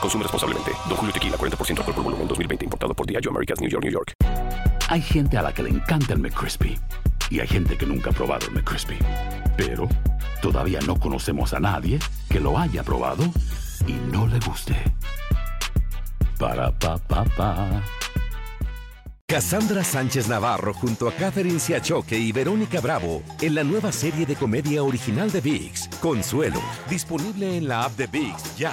Consume responsablemente. Don Julio Tequila, 40% alcohol por volumen, 2020. Importado por Diageo Americas, New York, New York. Hay gente a la que le encanta el McCrispy y hay gente que nunca ha probado el McCrispy. Pero todavía no conocemos a nadie que lo haya probado y no le guste. Para pa pa pa. Cassandra Sánchez Navarro junto a Catherine Siachoque y Verónica Bravo en la nueva serie de comedia original de VIX, Consuelo, disponible en la app de VIX ya.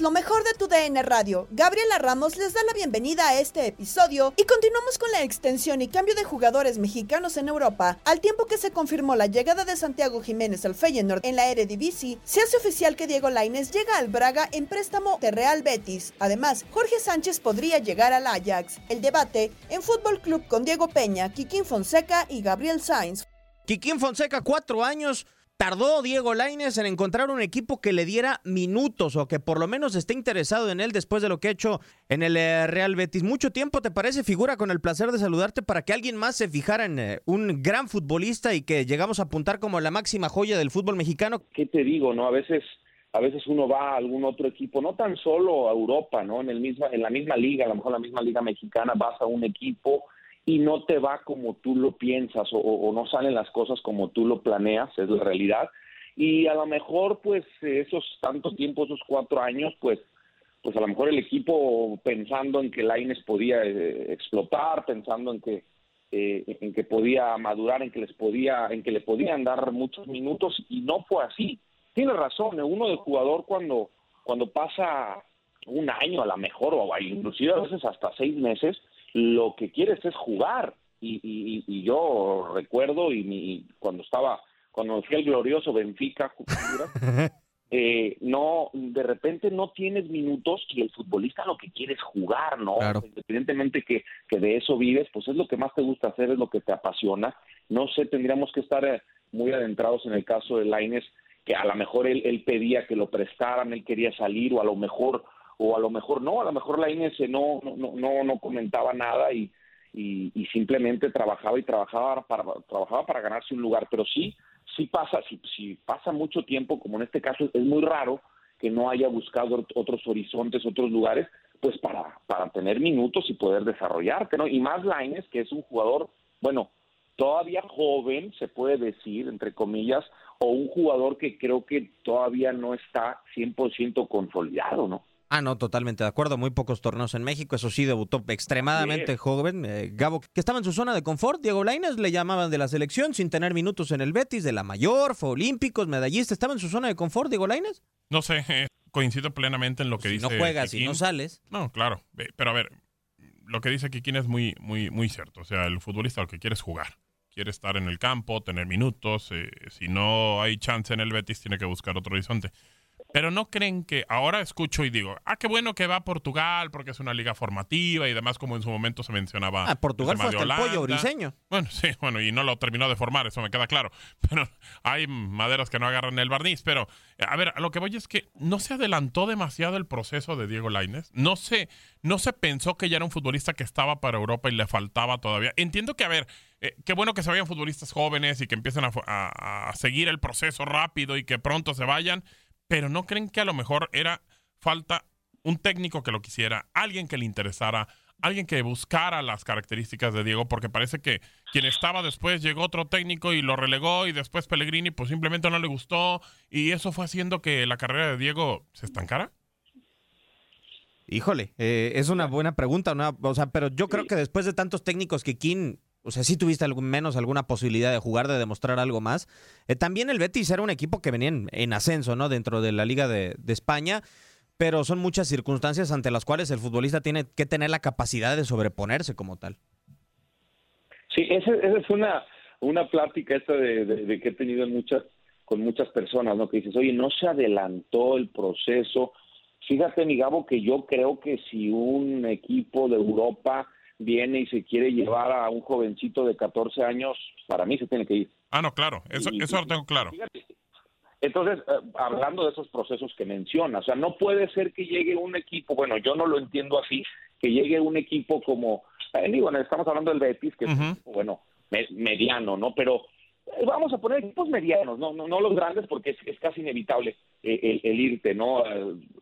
Lo mejor de tu DN Radio, Gabriela Ramos les da la bienvenida a este episodio y continuamos con la extensión y cambio de jugadores mexicanos en Europa. Al tiempo que se confirmó la llegada de Santiago Jiménez al Feyenoord en la Eredivisie, se hace oficial que Diego Lainez llega al Braga en préstamo de Real Betis. Además, Jorge Sánchez podría llegar al Ajax. El debate en Fútbol Club con Diego Peña, Kikín Fonseca y Gabriel Sainz. Kikín Fonseca, cuatro años. Tardó Diego Lainez en encontrar un equipo que le diera minutos o que por lo menos esté interesado en él después de lo que ha hecho en el eh, Real Betis. ¿Mucho tiempo te parece, figura, con el placer de saludarte para que alguien más se fijara en eh, un gran futbolista y que llegamos a apuntar como la máxima joya del fútbol mexicano? ¿Qué te digo, no? A veces a veces uno va a algún otro equipo, no tan solo a Europa, ¿no? En el misma en la misma liga, a lo mejor la misma liga mexicana, vas a un equipo y no te va como tú lo piensas o, no salen las cosas como tú lo planeas, es la realidad. Y a lo mejor, pues, esos tantos tiempos, esos cuatro años, pues, pues a lo mejor el equipo pensando en que Laines podía eh, explotar, pensando en que eh, en que podía madurar, en que les podía, en que le podían dar muchos minutos y no fue así. Tiene razón, uno de jugador cuando cuando pasa un año a lo mejor o inclusive a veces hasta seis meses, lo que quieres es jugar. Y, y, y yo recuerdo y mi, cuando estaba, cuando fui al glorioso Benfica, eh, no, de repente no tienes minutos y el futbolista lo que quiere es jugar, ¿no? Claro. Independientemente que, que de eso vives, pues es lo que más te gusta hacer, es lo que te apasiona. No sé, tendríamos que estar eh, muy adentrados en el caso de Laines, que a lo mejor él, él pedía que lo prestaran, él quería salir, o a lo mejor o a lo mejor no, a lo mejor la INS no, no, no, no comentaba nada y, y, simplemente trabajaba y trabajaba para, trabajaba para ganarse un lugar, pero sí, sí pasa, si, si pasa mucho tiempo, como en este caso, es muy raro que no haya buscado otros horizontes, otros lugares, pues para, para tener minutos y poder desarrollarte, ¿no? Y más Laines, que es un jugador, bueno, todavía joven, se puede decir, entre comillas, o un jugador que creo que todavía no está 100% consolidado, ¿no? Ah, no, totalmente de acuerdo. Muy pocos torneos en México. Eso sí, debutó extremadamente joven. Eh, Gabo, que estaba en su zona de confort. Diego Lainez le llamaban de la selección sin tener minutos en el Betis, de la mayor, fue olímpicos, medallista. ¿Estaba en su zona de confort, Diego Lainez? No sé, eh, coincido plenamente en lo que Si dice. no juegas y no sales. No, claro. eh, Pero a ver, lo que dice Kikín es muy, muy, muy cierto. O sea, el futbolista lo que quiere es jugar. Quiere estar en el campo, tener minutos. eh, si no hay chance en el Betis, tiene que buscar otro horizonte. Pero no creen que ahora escucho y digo, ah, qué bueno que va a Portugal porque es una liga formativa y demás, como en su momento se mencionaba. Ah, Portugal fue hasta el pollo briseño. Bueno, sí, bueno, y no lo terminó de formar, eso me queda claro. Pero hay maderas que no agarran el barniz. Pero, a ver, a lo que voy es que no se adelantó demasiado el proceso de Diego Lainez. No se, no se pensó que ya era un futbolista que estaba para Europa y le faltaba todavía. Entiendo que, a ver, eh, qué bueno que se vayan futbolistas jóvenes y que empiecen a, fu- a- a seguir el proceso rápido y que pronto se vayan, pero no creen que a lo mejor era falta un técnico que lo quisiera, alguien que le interesara, alguien que buscara las características de Diego, porque parece que quien estaba después llegó otro técnico y lo relegó y después Pellegrini pues simplemente no le gustó. Y eso fue haciendo que la carrera de Diego se estancara. Híjole, eh, es una buena pregunta, una- o sea, pero yo creo que después de tantos técnicos que King, o sea, sí tuviste algún, menos alguna posibilidad de jugar, de demostrar algo más. Eh, también el Betis era un equipo que venía en, en ascenso, ¿no? Dentro de la Liga de, de España, pero son muchas circunstancias ante las cuales el futbolista tiene que tener la capacidad de sobreponerse como tal. Sí, esa, esa es una, una plática esta de, de- de que he tenido en con muchas personas, ¿no? Que dices, oye, no se adelantó el proceso. Fíjate, mi Gabo, que yo creo que si un equipo de Europa viene y se quiere llevar a un jovencito de 14 años, para mí se tiene que ir. Ah, no, claro, eso, Y- eso lo tengo claro. Fíjate, Entonces, eh, hablando de esos procesos que menciona, o sea, no puede ser que llegue un equipo, bueno, yo no lo entiendo así, que llegue un equipo como, eh, digo, estamos hablando del Betis, que es, un equipo, bueno, me- mediano, ¿no? Pero eh, vamos a poner equipos medianos, no, no, no los grandes, porque es, es casi inevitable eh, el, el irte, ¿no?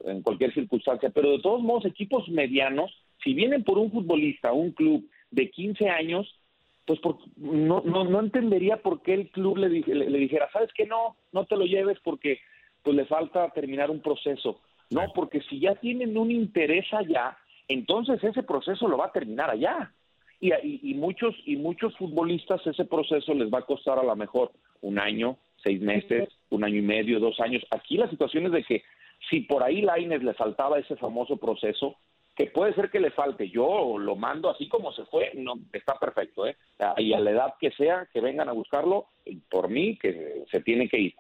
En cualquier circunstancia, pero de todos modos, equipos medianos, si vienen por un futbolista, un club de 15 años, pues por- no, no, no entendería por qué el club le, le, le dijera, ¿sabes qué? No, no te lo lleves porque pues le falta terminar un proceso. No, porque si ya tienen un interés allá, entonces ese proceso lo va a terminar allá. Y, y, y muchos y muchos futbolistas ese proceso les va a costar a lo mejor un año, seis meses, un año y medio, dos años. Aquí la situación es de que si por ahí Laines le faltaba ese famoso proceso, que puede ser que le falte, yo lo mando así como se fue, no está perfecto, ¿eh? Y a la edad que sea, que vengan a buscarlo, por mí, que se tiene que ir.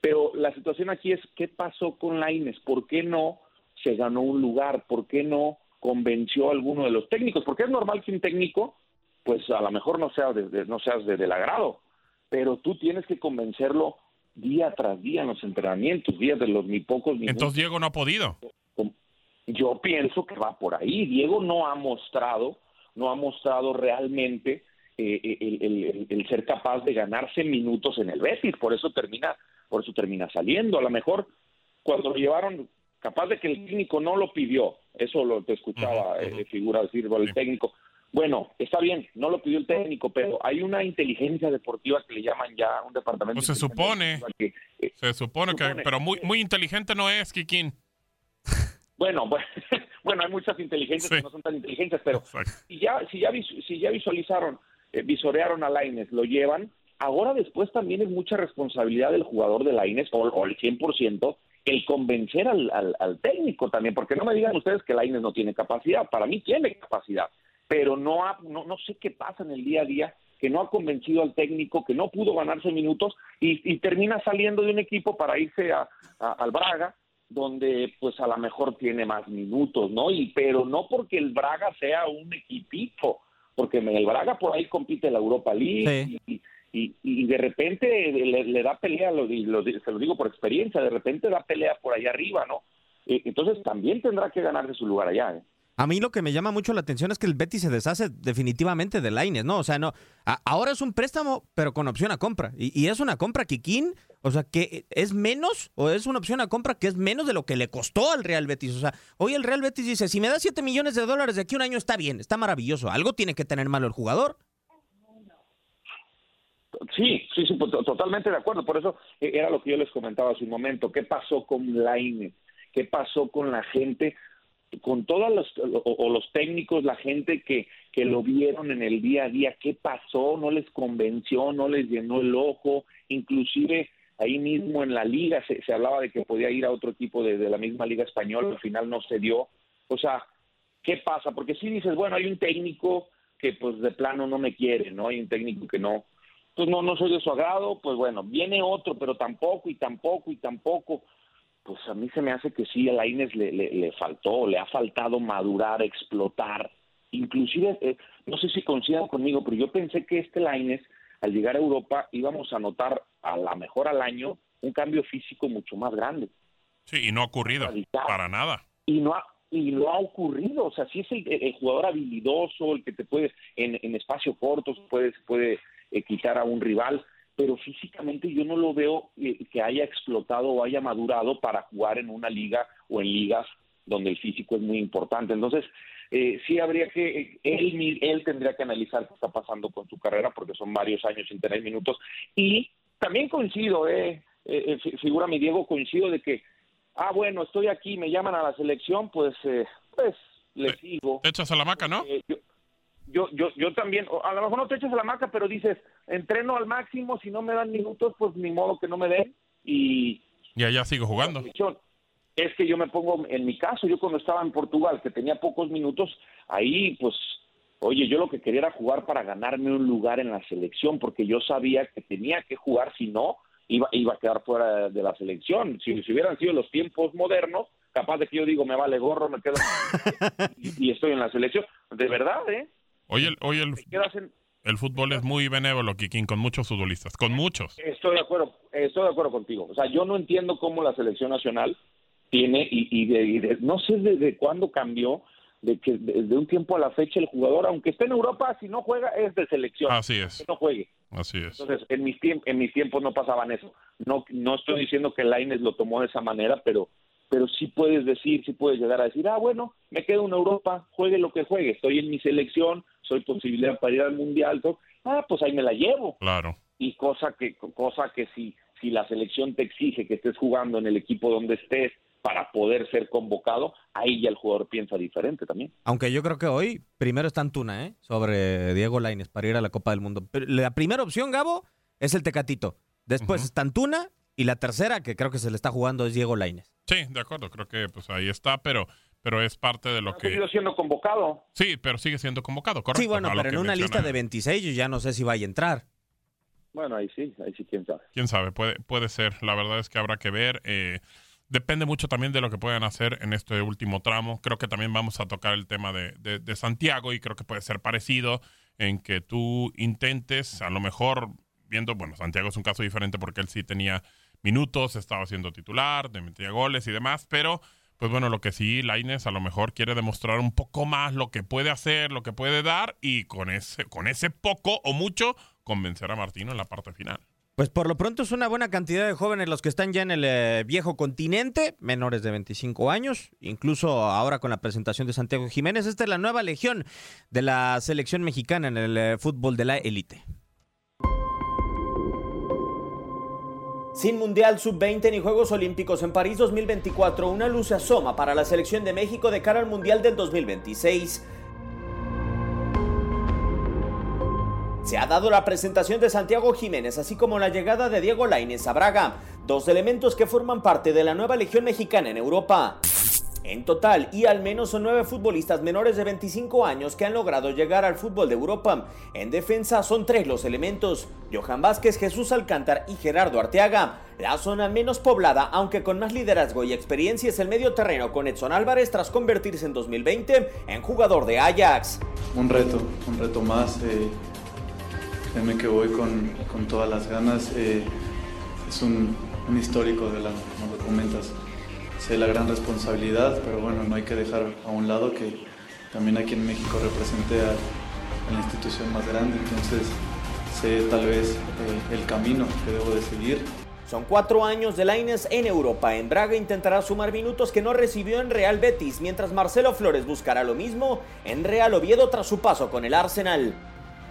Pero la situación aquí es, ¿qué pasó con Laines? ¿Por qué no se ganó un lugar? ¿Por qué no convenció a alguno de los técnicos? Porque es normal que un técnico, pues a lo mejor no, sea de, de- no seas de, del agrado, pero tú tienes que convencerlo día tras día en los entrenamientos, días de los ni pocos minutos. Entonces Diego no ha podido. Yo pienso que va por ahí. Diego no ha mostrado, no ha mostrado realmente eh, el, el- ser capaz de ganarse minutos en el Betis, por eso termina, por eso termina saliendo. A lo mejor cuando lo llevaron, capaz de que el técnico no lo pidió, eso lo te escuchaba eh, figura decir el técnico. Bueno, está bien, no lo pidió el técnico, pero hay una inteligencia deportiva que le llaman ya un departamento. Pues se supone, que, eh, se supone que, supone. pero muy, muy inteligente no es, Kikín. Bueno, bueno, bueno, hay muchas inteligencias que no son tan inteligentes, pero si ya, si ya, si ya visualizaron, eh, visorearon a Laines, lo llevan, ahora después también es mucha responsabilidad del jugador de Laines, o, o el 100%, el convencer al, al, al técnico también, porque no me digan ustedes que Laines no tiene capacidad, para mí tiene capacidad, pero no, ha, no, no sé qué pasa en el día a día, que no ha convencido al técnico, que no pudo ganarse minutos y, y termina saliendo de un equipo para irse a, a- al Braga, donde pues a lo mejor tiene más minutos, ¿no? Y pero no porque el Braga sea un equipito, porque el Braga por ahí compite en la Europa League y, y- y de repente le, le da pelea, lo, lo se lo digo por experiencia, de repente da pelea por allá arriba, ¿no? Eh, Entonces también tendrá que ganarse su lugar allá, ¿eh? A mí lo que me llama mucho la atención es que el Betis se deshace definitivamente de Laines, ¿no? O sea, no. ahora es un préstamo, pero con opción a compra. Y, es una compra Kikín, o sea, que es menos, o es una opción a compra que es menos de lo que le costó al Real Betis. O sea, hoy el Real Betis dice: si me da 7 millones de dólares de aquí a un año, está bien, está maravilloso. Algo tiene que tener malo el jugador. Sí, sí, sí, pues, to- totalmente de acuerdo. Por eso eh, era lo que yo les comentaba hace un momento. ¿Qué pasó con Laine? ¿Qué pasó con la gente, con todos los, o, los técnicos, la gente que, que lo vieron en el día a día? ¿Qué pasó? ¿No les convenció? ¿No les llenó el ojo? Inclusive ahí mismo en la liga se, se hablaba de que podía ir a otro equipo de, de la misma liga española, al final no se dio. O sea, ¿qué pasa? Porque si dices, bueno, hay un técnico que pues de plano no me quiere, ¿no? Hay un técnico que no, pues no, no soy de su agrado, pues bueno, viene otro, pero tampoco y tampoco y tampoco. Pues a mí se me hace que sí, a Laines le, le, le faltó, le ha faltado madurar, explotar. Inclusive, eh, no sé si coincidan conmigo, pero yo pensé que este Laines, al llegar a Europa, íbamos a notar a la mejor al año un cambio físico mucho más grande. Sí, y no ha ocurrido, Radical. para nada. y no ha y no ha ocurrido, o sea, sí es el, el jugador habilidoso, el que te puede en, en espacio corto se puede, se puede eh, quitar a un rival, pero físicamente yo no lo veo eh, que haya explotado o haya madurado para jugar en una liga o en ligas donde el físico es muy importante. Entonces, eh, sí habría que, él, él tendría que analizar qué está pasando con su carrera, porque son varios años sin tener minutos. Y también coincido, eh, eh, eh, fi- figura mi Diego, coincido de que ah, bueno, estoy aquí, me llaman a la selección, pues, eh, pues le sigo. Te echas a la maca, ¿no? Yo, yo, yo, yo también, a lo mejor no te echas a la maca, pero dices, entreno al máximo, si no me dan minutos, pues ni modo que no me den. Y Y allá sigo jugando. Es que yo me pongo, en mi caso, yo cuando estaba en Portugal, que tenía pocos minutos, ahí pues, oye, yo lo que quería era jugar para ganarme un lugar en la selección, porque yo sabía que tenía que jugar, si no, iba, iba a quedar fuera de la selección. Si, si hubieran sido los tiempos modernos, capaz de que yo digo, me vale gorro, me quedo y, y estoy en la selección. De verdad, ¿eh? Hoy el, hoy el, fútbol es muy benévolo, Kikín, con muchos futbolistas, con muchos. Estoy de acuerdo, estoy de acuerdo contigo. O sea, yo no entiendo cómo la selección nacional tiene y, y de, y de- no sé desde cuándo cambió de que desde un tiempo a la fecha el jugador, aunque esté en Europa, si no juega es de selección. Así es, Que no juegue. así es. Entonces, en mis tiempos, en mis tiempos no pasaban eso. No, no estoy diciendo que Laines lo tomó de esa manera, pero, pero sí puedes decir, sí puedes llegar a decir, ah, bueno, me quedo en Europa, juegue lo que juegue, estoy en mi selección, soy posibilidad para ir al mundial, todo. ah, pues ahí me la llevo Claro. y cosa que cosa que si si la selección te exige que estés jugando en el equipo donde estés para poder ser convocado, ahí ya el jugador piensa diferente también. Aunque yo creo que hoy primero está Antuna, ¿eh? Sobre Diego Lainez para ir a la Copa del Mundo. Pero la primera opción, Gabo, es el Tecatito. Después Ujú. está Antuna y la tercera, que creo que se le está jugando, es Diego Lainez. Sí, de acuerdo, creo que pues ahí está, pero pero es parte de lo Ha que seguido siendo convocado. Sí, pero sigue siendo convocado, correcto. sí, bueno, pero en una menciona. lista de 26 yo ya no sé si vaya a entrar. Bueno, ahí sí, ahí sí quién sabe. quién sabe, puede, puede ser. La verdad es que habrá que ver. eh, depende mucho también de lo que puedan hacer en este último tramo. Creo que también vamos a tocar el tema de, de- de Santiago y creo que puede ser parecido en que tú intentes, a lo mejor viendo, bueno, Santiago es un caso diferente porque él sí tenía minutos, estaba siendo titular, te metía goles y demás, pero pues bueno, lo que sí, Laines a lo mejor quiere demostrar un poco más lo que puede hacer, lo que puede dar y con ese, con ese poco o mucho convencer a Martino en la parte final. Pues por lo pronto es una buena cantidad de jóvenes los que están ya en el eh, viejo continente, menores de 25 años, incluso ahora con la presentación de Santiago Jiménez. Esta es la nueva legión de la selección mexicana en el eh, fútbol de la élite. Sin Mundial Sub-20 ni Juegos Olímpicos en París 2024, una luz asoma para la selección de México de cara al Mundial del 2026. Se ha dado la presentación de Santiago Jiménez, así como la llegada de Diego Lainez a Braga, dos elementos que forman parte de la nueva Legión Mexicana en Europa. En total, y al menos son nueve futbolistas menores de 25 años que han logrado llegar al fútbol de Europa. En defensa son tres los elementos, Johan Vázquez, Jesús Alcántar y Gerardo Arteaga. La zona menos poblada, aunque con más liderazgo y experiencia, es el medio terreno con Edson Álvarez tras convertirse en 2020 en jugador de Ajax. Un reto, un reto más. Eh, créeme que voy con, con todas las ganas. eh, es un, un histórico de la, como lo comentas. Sé la gran responsabilidad, pero bueno, no hay que dejar a un lado que también aquí en México representé a, a la institución más grande, entonces sé tal vez eh, el camino que debo de seguir. Son cuatro años de Lainez en Europa. En Braga intentará sumar minutos que no recibió en Real Betis, mientras Marcelo Flores buscará lo mismo en Real Oviedo tras su paso con el Arsenal.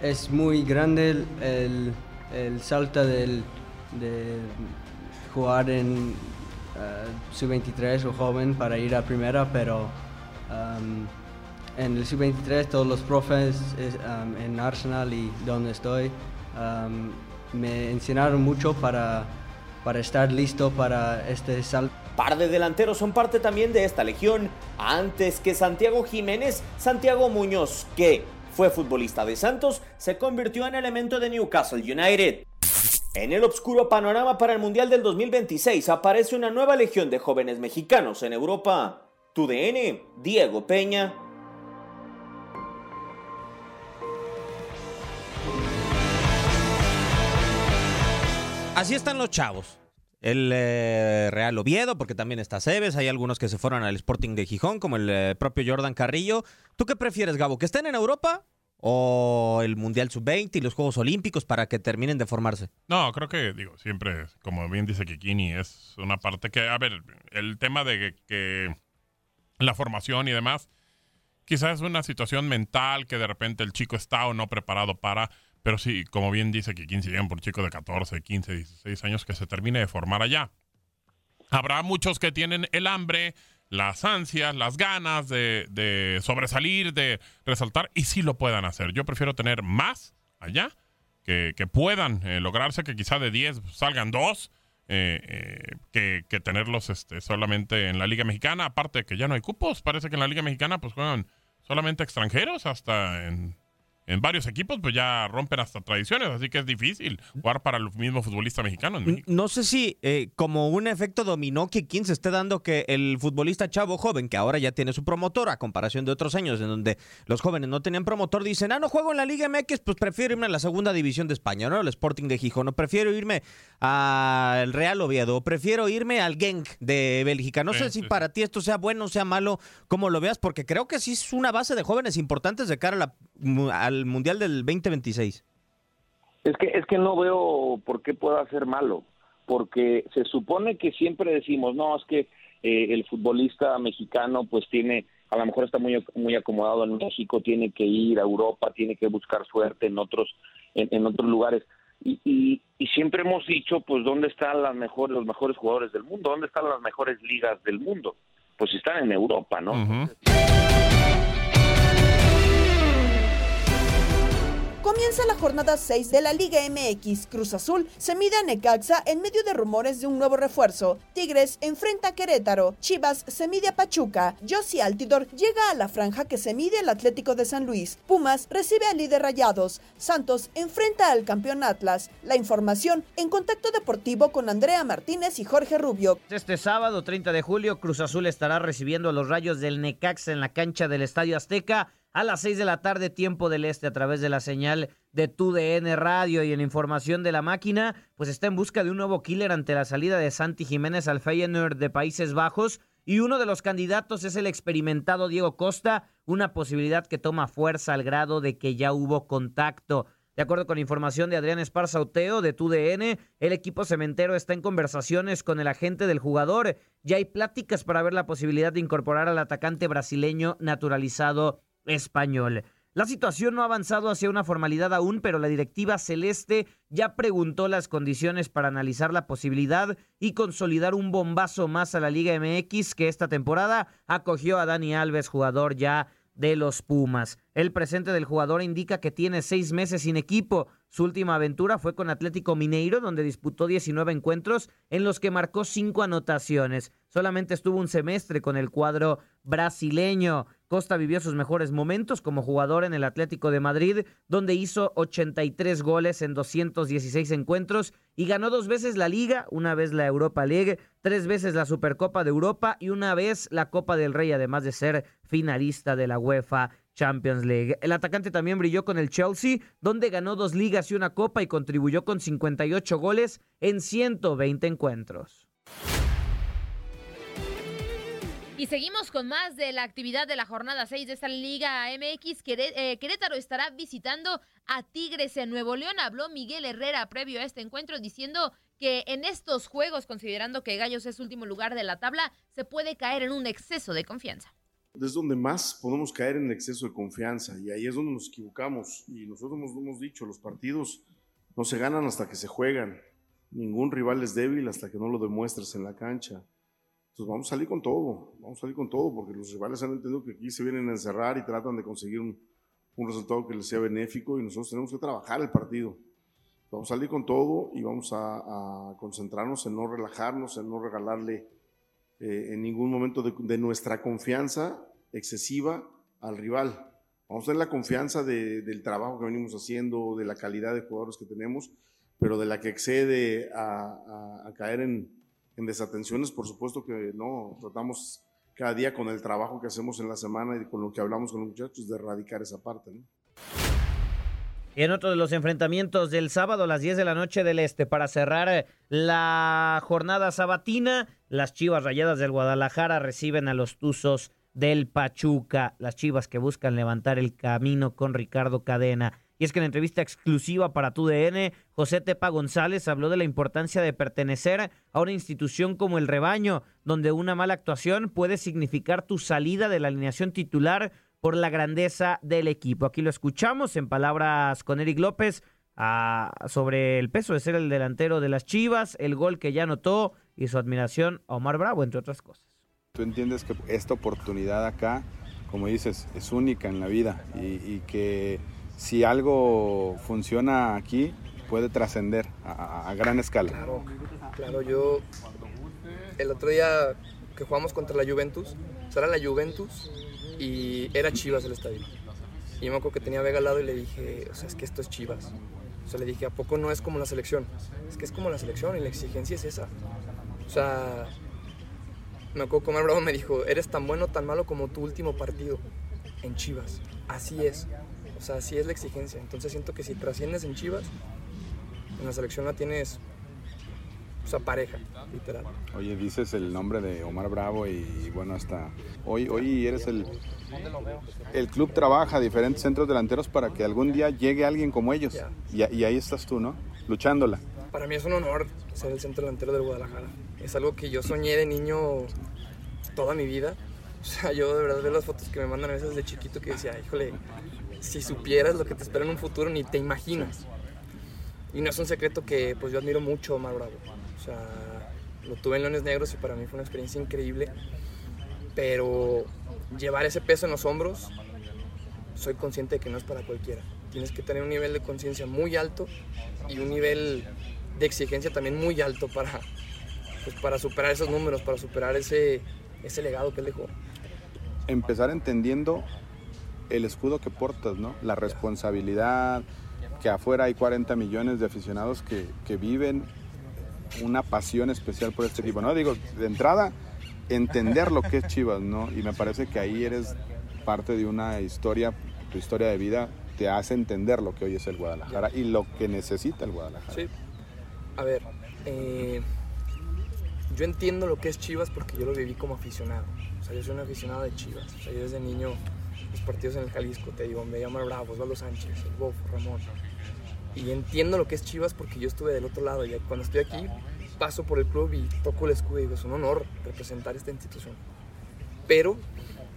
es muy grande el, el- el salto del, de jugar en uh, sub-23 o joven para ir a primera, pero um, en el sub-23 todos los profes es, um, en Arsenal y donde estoy um, me enseñaron mucho para, para estar listo para este salto. Par de delanteros son parte también de esta legión. Antes que Santiago Jiménez, Santiago Muñoz, que fue futbolista de Santos, se convirtió en elemento de Newcastle United. En el obscuro panorama para el Mundial del 2026 aparece una nueva legión de jóvenes mexicanos en Europa. Tu DN, Diego Peña. Así están los chavos. El eh, Real Oviedo, porque también está Cebes, hay algunos que se fueron al Sporting de Gijón, como el eh, propio Jordan Carrillo. ¿Tú qué prefieres, Gabo? ¿Que estén en Europa o el Mundial Sub-20 y los Juegos Olímpicos para que terminen de formarse? No, creo que, digo, siempre, como bien dice Kikini, es una parte que, a ver, el tema de que, la formación y demás, quizás es una situación mental que de repente el chico está o no preparado para, pero sí, como bien dice Kikini, si por chico de 14, 15, 16 años que se termine de formar allá. Habrá muchos que tienen el hambre, las ansias, las ganas de, sobresalir, de resaltar, y sí lo puedan hacer. Yo prefiero tener más allá, que, puedan eh, lograrse, que quizá de 10 salgan dos, eh, eh, que, que, tenerlos este, solamente en la Liga Mexicana, aparte que ya no hay cupos, parece que en la Liga Mexicana pues juegan solamente extranjeros, hasta en en varios equipos, pues ya rompen hasta tradiciones, así que es difícil jugar para el mismo futbolista mexicano. no sé si eh, como un efecto dominó que quien se esté dando que el futbolista chavo joven, que ahora ya tiene su promotor, a comparación de otros años en donde los jóvenes no tenían promotor, dicen, ah, no juego en la Liga MX, pues prefiero irme a la segunda división de España, ¿no? El Sporting de Gijón, o prefiero irme al Real Oviedo, prefiero irme al Genk de Bélgica. No sé si para ti esto sea bueno o sea malo, como lo veas, porque creo que sí es una base de jóvenes importantes de cara a la, al Mundial del 2026? Es que, es que no veo por qué pueda ser malo, porque se supone que siempre decimos, no, es que eh, el futbolista mexicano pues tiene, a lo mejor está muy, muy acomodado en México, tiene que ir a Europa, tiene que buscar suerte en otros, en, otros lugares. Y, y, siempre hemos dicho, pues, ¿dónde están las mejores, los mejores jugadores del mundo? ¿Dónde están las mejores ligas del mundo? Pues están en Europa, ¿no? Comienza la jornada 6 de la Liga MX. Cruz Azul se mide a Necaxa en medio de rumores de un nuevo refuerzo. Tigres enfrenta a Querétaro. Chivas se mide a Pachuca. Josi Altidor llega a la franja que se mide al Atlético de San Luis. Pumas recibe al líder Rayados. Santos enfrenta al campeón Atlas. La información en contacto deportivo con Andrea Martínez y Jorge Rubio. Este sábado 30 de julio Cruz Azul estará recibiendo a los rayos del Necaxa en la cancha del Estadio Azteca a las 6 de la tarde, tiempo del este, a través de la señal de TUDN Radio y en información de la máquina, pues está en busca de un nuevo killer ante la salida de Santi Jiménez al Feyenoord de Países Bajos. Y uno de los candidatos es el experimentado Diego Costa, una posibilidad que toma fuerza al grado de que ya hubo contacto. De acuerdo con información de Adrián Esparza de TUDN, el equipo cementero está en conversaciones con el agente del jugador. Ya hay pláticas para ver la posibilidad de incorporar al atacante brasileño naturalizado español. La situación no ha avanzado hacia una formalidad aún, pero la directiva celeste ya preguntó las condiciones para analizar la posibilidad y consolidar un bombazo más a la Liga MX que esta temporada acogió a Dani Alves, jugador ya de los Pumas. El presente del jugador indica que tiene seis meses sin equipo. Su última aventura fue con Atlético Mineiro, donde disputó 19 encuentros en los que marcó cinco anotaciones. Solamente estuvo un semestre con el cuadro brasileño. Costa vivió sus mejores momentos como jugador en el Atlético de Madrid, donde hizo 83 goles en 216 encuentros y ganó dos veces la Liga, una vez la Europa League, tres veces la Supercopa de Europa y una vez la Copa del Rey, además de ser finalista de la UEFA Champions League. El atacante también brilló con el Chelsea, donde ganó dos ligas y una copa y contribuyó con 58 goles en 120 encuentros. Y seguimos con más de la actividad de la jornada 6 de esta Liga MX. Eh, Querétaro estará visitando a Tigres en Nuevo León. Habló Miguel Herrera previo a este encuentro diciendo que en estos juegos, considerando que Gallos es último lugar de la tabla, se puede caer en un exceso de confianza. Es donde más podemos caer en exceso de confianza y ahí es donde nos equivocamos. Y nosotros hemos, hemos dicho, los partidos no se ganan hasta que se juegan. Ningún rival es débil hasta que no lo demuestres en la cancha. Entonces vamos a salir con todo, vamos a salir con todo, porque los rivales han entendido que aquí se vienen a encerrar y tratan de conseguir un, resultado que les sea benéfico y nosotros tenemos que trabajar el partido. Vamos a salir con todo y vamos a, concentrarnos en no relajarnos, en no regalarle eh, en ningún momento de, nuestra confianza excesiva al rival. Vamos a tener la confianza del trabajo que venimos haciendo, de la calidad de jugadores que tenemos, pero de la que excede a, a, caer en, en, desatenciones, por supuesto que no, tratamos cada día con el trabajo que hacemos en la semana y con lo que hablamos con los muchachos de erradicar esa parte. ¿no? En otro de los enfrentamientos del sábado a las 10 de la noche del Este, para cerrar eh, la jornada sabatina, las Chivas Rayadas del Guadalajara reciben a los Tuzos del Pachuca, las Chivas que buscan levantar el camino con Ricardo Cadena. Y es que en entrevista exclusiva para TUDN, José Tepa González habló de la importancia de pertenecer a una institución como el rebaño, donde una mala actuación puede significar tu salida de la alineación titular por la grandeza del equipo. Aquí lo escuchamos en palabras con Eric López ah, sobre el peso de ser el delantero de las Chivas, el gol que ya anotó y su admiración a Omar Bravo, entre otras cosas. Tú entiendes que esta oportunidad acá, como dices, es única en la vida y, que si algo funciona aquí, puede trascender a, gran escala. Claro, claro, yo el otro día que jugamos contra la Juventus, será la Juventus y era Chivas el estadio. Y yo me acuerdo que tenía a Vega al lado y le dije, o sea, es que esto es Chivas. O sea, le dije, ¿a poco no es como la selección? Es que es como la selección y la exigencia es esa. O sea, me acuerdo que Bravo me dijo, eres tan bueno, tan malo como tu último partido en Chivas. Así es. O sea, así es la exigencia. Entonces siento que si trasciendes en Chivas, en la selección la tienes o sea, pareja, literal. Oye, dices el nombre de Omar Bravo y, bueno, hasta hoy, hoy eres el... El club trabaja a diferentes centros delanteros para que algún día llegue alguien como ellos. Y, ahí estás tú, ¿no? Luchándola. Para mí es un honor ser el centro delantero del Guadalajara. Es algo que yo soñé de niño toda mi vida. O sea, yo de verdad veo las fotos que me mandan a veces de chiquito que decía, híjole, si supieras lo que te espera en un futuro ni te imaginas. Y no es un secreto que pues yo admiro mucho a Omar Bravo. O sea, lo tuve en Leones Negros y para mí fue una experiencia increíble. Pero llevar ese peso en los hombros, soy consciente de que no es para cualquiera. Tienes que tener un nivel de conciencia muy alto y un nivel de exigencia también muy alto para, pues, para superar esos números, para superar ese, ese legado que él dejó. Empezar entendiendo el escudo que portas, ¿no? La responsabilidad, que afuera hay 40 millones de aficionados que, que viven una pasión especial por este equipo, ¿no? Digo, de entrada, entender lo que es Chivas, ¿no? Y me parece que ahí eres parte de una historia, tu historia de vida te hace entender lo que hoy es el Guadalajara y lo que necesita el Guadalajara. Sí. A ver, eh, yo entiendo lo que es Chivas porque yo lo viví como aficionado. O sea, yo soy un aficionado de Chivas. O sea, yo desde niño, los partidos en el Jalisco, te digo, me llama Bravo, Osvaldo Sánchez, el Bofo, Ramón y entiendo lo que es Chivas porque yo estuve del otro lado y cuando estoy aquí paso por el club y toco el escudo y digo, es un honor representar esta institución. Pero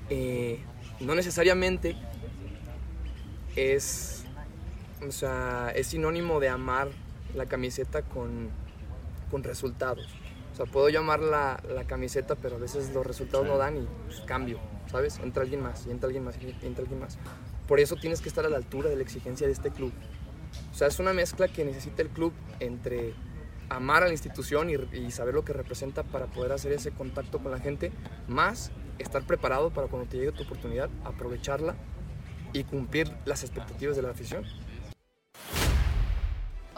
eh, no necesariamente es, o sea, es sinónimo de amar la camiseta con, con resultados. O sea, puedo llamar la, la, camiseta, pero a veces los resultados no dan y pues, cambio, ¿sabes? Entra alguien más, y entra alguien más, y entra alguien más. Por eso tienes que estar a la altura de la exigencia de este club. O sea, es una mezcla que necesita el club entre amar a la institución y, saber lo que representa para poder hacer ese contacto con la gente, más estar preparado para cuando te llegue tu oportunidad, aprovecharla y cumplir las expectativas de la afición.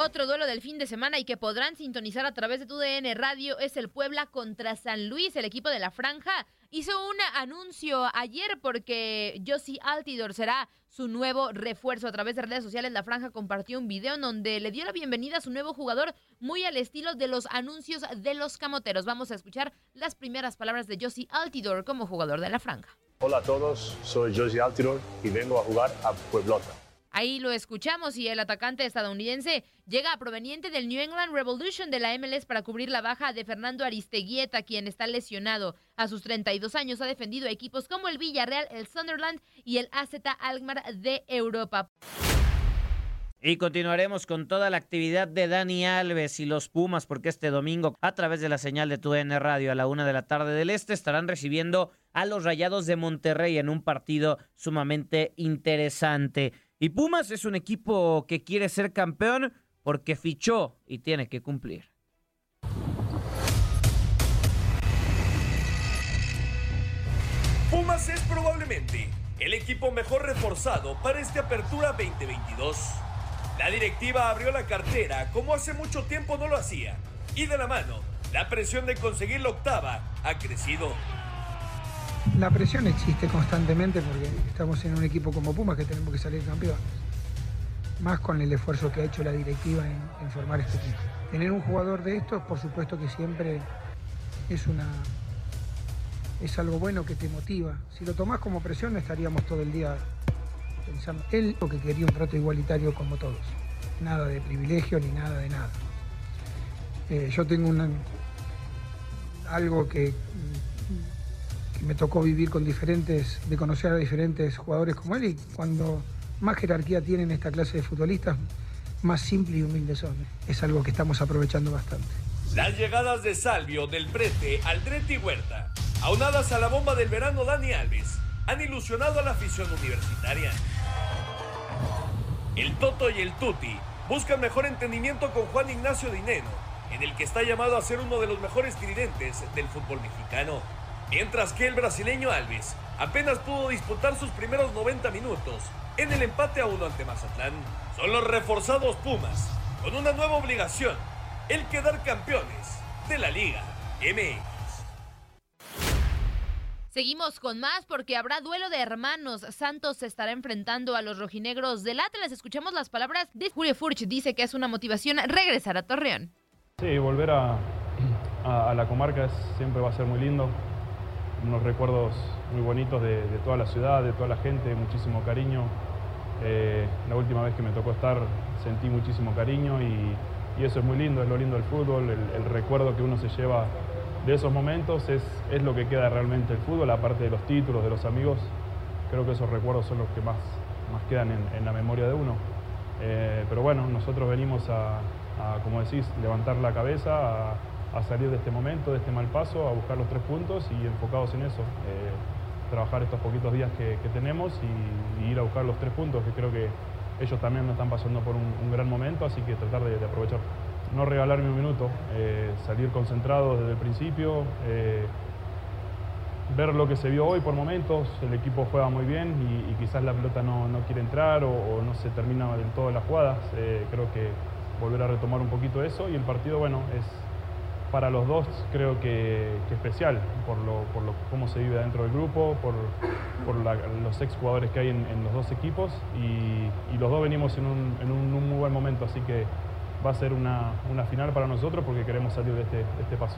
Otro duelo del fin de semana y que podrán sintonizar a través de tu DN Radio es el Puebla contra San Luis. El equipo de la franja hizo un anuncio ayer porque Josie Altidor será su nuevo refuerzo. A través de redes sociales, la franja compartió un video en donde le dio la bienvenida a su nuevo jugador, muy al estilo de los anuncios de los camoteros. Vamos a escuchar las primeras palabras de Josie Altidor como jugador de la franja. Hola a todos, soy Josie Altidor y vengo a jugar a Pueblota. Ahí lo escuchamos y el atacante estadounidense llega proveniente del New England Revolution de la MLS para cubrir la baja de Fernando Aristeguieta, quien está lesionado. A sus 32 años ha defendido equipos como el Villarreal, el Sunderland y el AZ Alkmaar de Europa. Y continuaremos con toda la actividad de Dani Alves y los Pumas, porque este domingo, a través de la señal de TUN Radio a la una de la tarde del Este, estarán recibiendo a los Rayados de Monterrey en un partido sumamente interesante. Y Pumas es un equipo que quiere ser campeón porque fichó y tiene que cumplir. Pumas es probablemente el equipo mejor reforzado para esta apertura 2022. La directiva abrió la cartera como hace mucho tiempo no lo hacía. Y de la mano, la presión de conseguir la octava ha crecido. La presión existe constantemente porque estamos en un equipo como Pumas que tenemos que salir campeón. Más con el esfuerzo que ha hecho la directiva en, formar este equipo. Tener un jugador de estos, por supuesto que siempre es una es algo bueno que te motiva. Si lo tomás como presión, estaríamos todo el día pensando. Él lo que quería un trato igualitario como todos. Nada de privilegio ni nada de nada. Eh, yo tengo una, algo que me tocó vivir con diferentes, de conocer a diferentes jugadores como él y cuando más jerarquía tienen esta clase de futbolistas, más simple y humilde son. Es algo que estamos aprovechando bastante. Las llegadas de Salvio, Del Prete, Aldrete y Huerta, aunadas a la bomba del verano Dani Alves, han ilusionado a la afición universitaria. El Toto y el Tuti buscan mejor entendimiento con Juan Ignacio Dinero, en el que está llamado a ser uno de los mejores tridentes del fútbol mexicano. Mientras que el brasileño Alves apenas pudo disputar sus primeros 90 minutos en el empate a uno ante Mazatlán. Son los reforzados Pumas, con una nueva obligación, el quedar campeones de la Liga MX. Seguimos con más porque habrá duelo de hermanos. Santos se estará enfrentando a los rojinegros del Atlas. Escuchamos las palabras de Julio Furch. Dice que es una motivación regresar a Torreón. Sí, volver a, a, a la comarca es, siempre va a ser muy lindo. Unos recuerdos muy bonitos de, toda la ciudad, de toda la gente, muchísimo cariño. Eh, la última vez que me tocó estar sentí muchísimo cariño y, eso es muy lindo, es lo lindo del fútbol, el, recuerdo que uno se lleva de esos momentos es, es, lo que queda realmente el fútbol, aparte de los títulos, de los amigos. Creo que esos recuerdos son los que más, más quedan en, la memoria de uno. Eh, pero bueno, nosotros venimos a, como decís, levantar la cabeza, a, salir de este momento, de este mal paso, a buscar los tres puntos y enfocados en eso. Eh, trabajar estos poquitos días que, tenemos y, ir a buscar los tres puntos, que creo que ellos también nos están pasando por un, gran momento, así que tratar de, aprovechar no regalarme un minuto, eh, salir concentrado desde el principio, eh, ver lo que se vio hoy por momentos, el equipo juega muy bien y, quizás la pelota no, no quiere entrar o, no se termina del todo las jugadas, creo que volver a retomar un poquito eso y el partido, bueno, es para los dos creo que, que especial, por, lo, por lo, cómo se vive dentro del grupo, por, por los ex jugadores que hay en, los dos equipos y, los dos venimos en un, en un muy buen momento, así que va a ser una, una final para nosotros porque queremos salir de este, de este paso.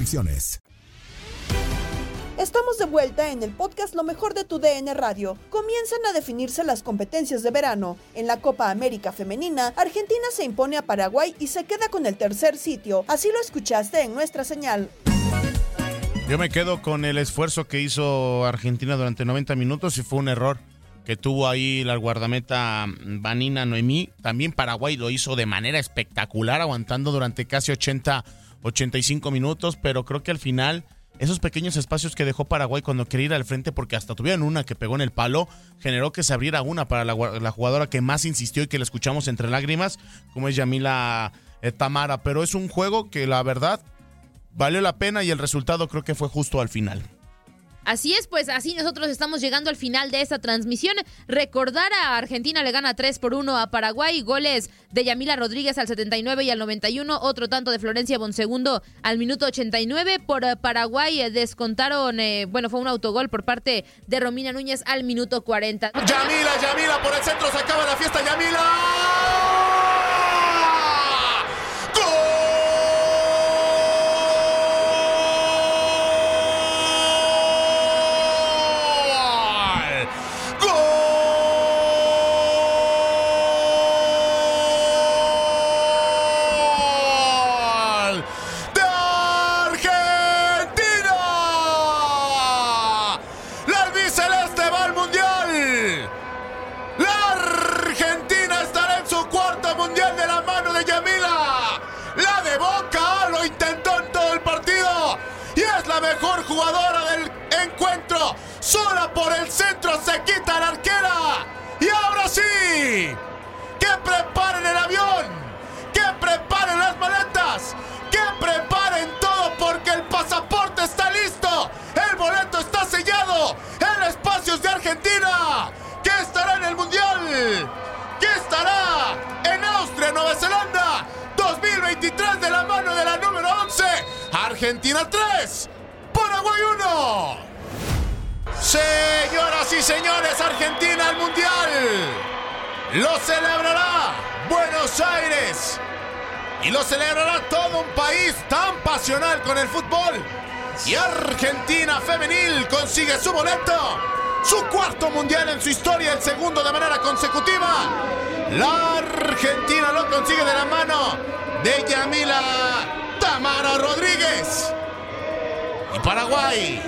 Estamos de vuelta en el podcast Lo mejor de tu DN Radio. Comienzan a definirse las competencias de verano. En la Copa América Femenina, Argentina se impone a Paraguay y se queda con el tercer sitio. Así lo escuchaste en nuestra señal. Yo me quedo con el esfuerzo que hizo Argentina durante 90 minutos y fue un error que tuvo ahí la guardameta Vanina Noemí. También Paraguay lo hizo de manera espectacular, aguantando durante casi 80 85 minutos, pero creo que al final esos pequeños espacios que dejó Paraguay cuando quería ir al frente, porque hasta tuvieron una que pegó en el palo, generó que se abriera una para la, la jugadora que más insistió y que la escuchamos entre lágrimas, como es Yamila eh, Tamara. Pero es un juego que la verdad valió la pena y el resultado creo que fue justo al final. Así es, pues así nosotros estamos llegando al final de esta transmisión. Recordar a Argentina le gana 3 por 1 a Paraguay, goles de Yamila Rodríguez al 79 y al 91, otro tanto de Florencia Bonsegundo al minuto 89. Por Paraguay descontaron, eh, bueno, fue un autogol por parte de Romina Núñez al minuto 40. Yamila, Yamila, por el centro se acaba la fiesta, Yamila. Argentina 3. Paraguay 1. Señoras y señores, Argentina al Mundial. Lo celebrará Buenos Aires. Y lo celebrará todo un país tan pasional con el fútbol. Y Argentina femenil consigue su boleto. Su cuarto mundial en su historia, el segundo de manera consecutiva. La Argentina lo consigue de la mano de Yamila Tamara Rodríguez. Y Paraguay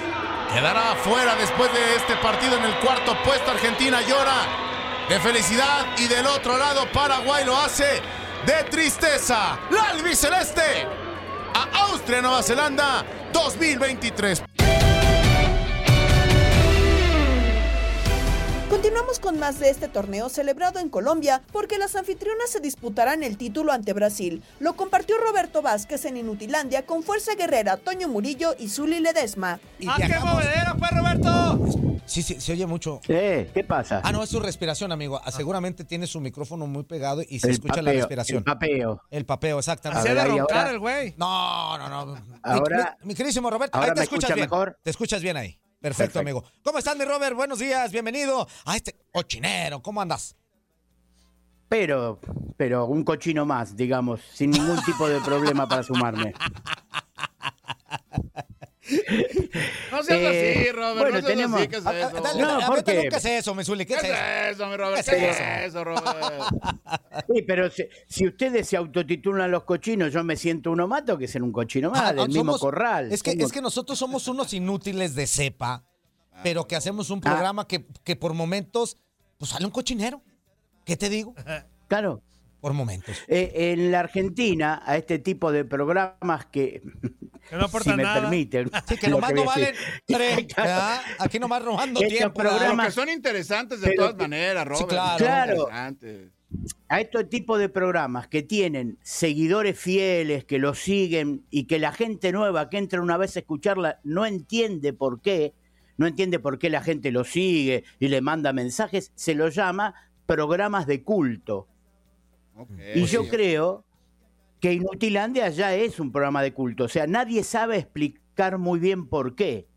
quedará fuera después de este partido en el cuarto puesto. Argentina llora de felicidad y del otro lado Paraguay lo hace de tristeza. La albiceleste a Austria, Nueva Zelanda 2023. Continuamos con más de este torneo celebrado en Colombia porque las anfitrionas se disputarán el título ante Brasil. Lo compartió Roberto Vázquez en Inutilandia con Fuerza Guerrera, Toño Murillo y Zuli Ledesma. ¡Ah, qué movedera, pues, Roberto! Sí, sí, se oye mucho. ¿Qué pasa? Ah, no, es su respiración, amigo. Ah, Seguramente tiene su micrófono muy pegado y se El escucha la respiración. el papeo. El papeo, exactamente. Hacía de A ver, ahí roncar ahora- el güey. No, no, no. Mi- Ahora- mi, mi queridísimo Roberto, ahora ahí te me escuchas escucha bien. mejor. Te escuchas bien ahí. Perfecto, Perfecto. amigo. ¿Cómo estás, mi Robert? Buenos días, bienvenido a este cochinero. ¿Cómo andas? Pero, pero un cochino más, digamos, sin ningún tipo de problema para sumarme. No seas Eh, así, Robert. bueno, no seas tenemos- así. ¿Qué es Ah, eso? ah, dale, No, porque- ¿Qué es eso, mi Zuli? ¿Qué, ¿Qué es eso? es eso, mi Robert? ¿Qué ¿Qué es es eso, Robert? Sí, pero si, si ustedes se autotitulan los cochinos, yo me siento uno mato que ser un cochino más, Ah, del no, mismo corral. Es que, es que nosotros somos unos inútiles de cepa, pero que hacemos Ah. un programa que, que por momentos pues sale un cochinero. ¿Qué te digo? Claro. Por momentos. Eh, en la Argentina, a este tipo de programas que, Que no si aportan me nada. permiten. Sí, que nomás no valen tres. ¿verdad? Aquí nomás robando Estos tiempo. programas- que son interesantes de Pero todas maneras, Sí, claro. A este tipo de programas que tienen seguidores fieles, que lo siguen y que la gente nueva que entra una vez a escucharla no entiende por qué, no entiende por qué la gente lo sigue y le manda mensajes, se lo llama programas de culto. Y yo creo que Inutilandia ya es un programa de culto. O sea, nadie sabe explicar muy bien por qué.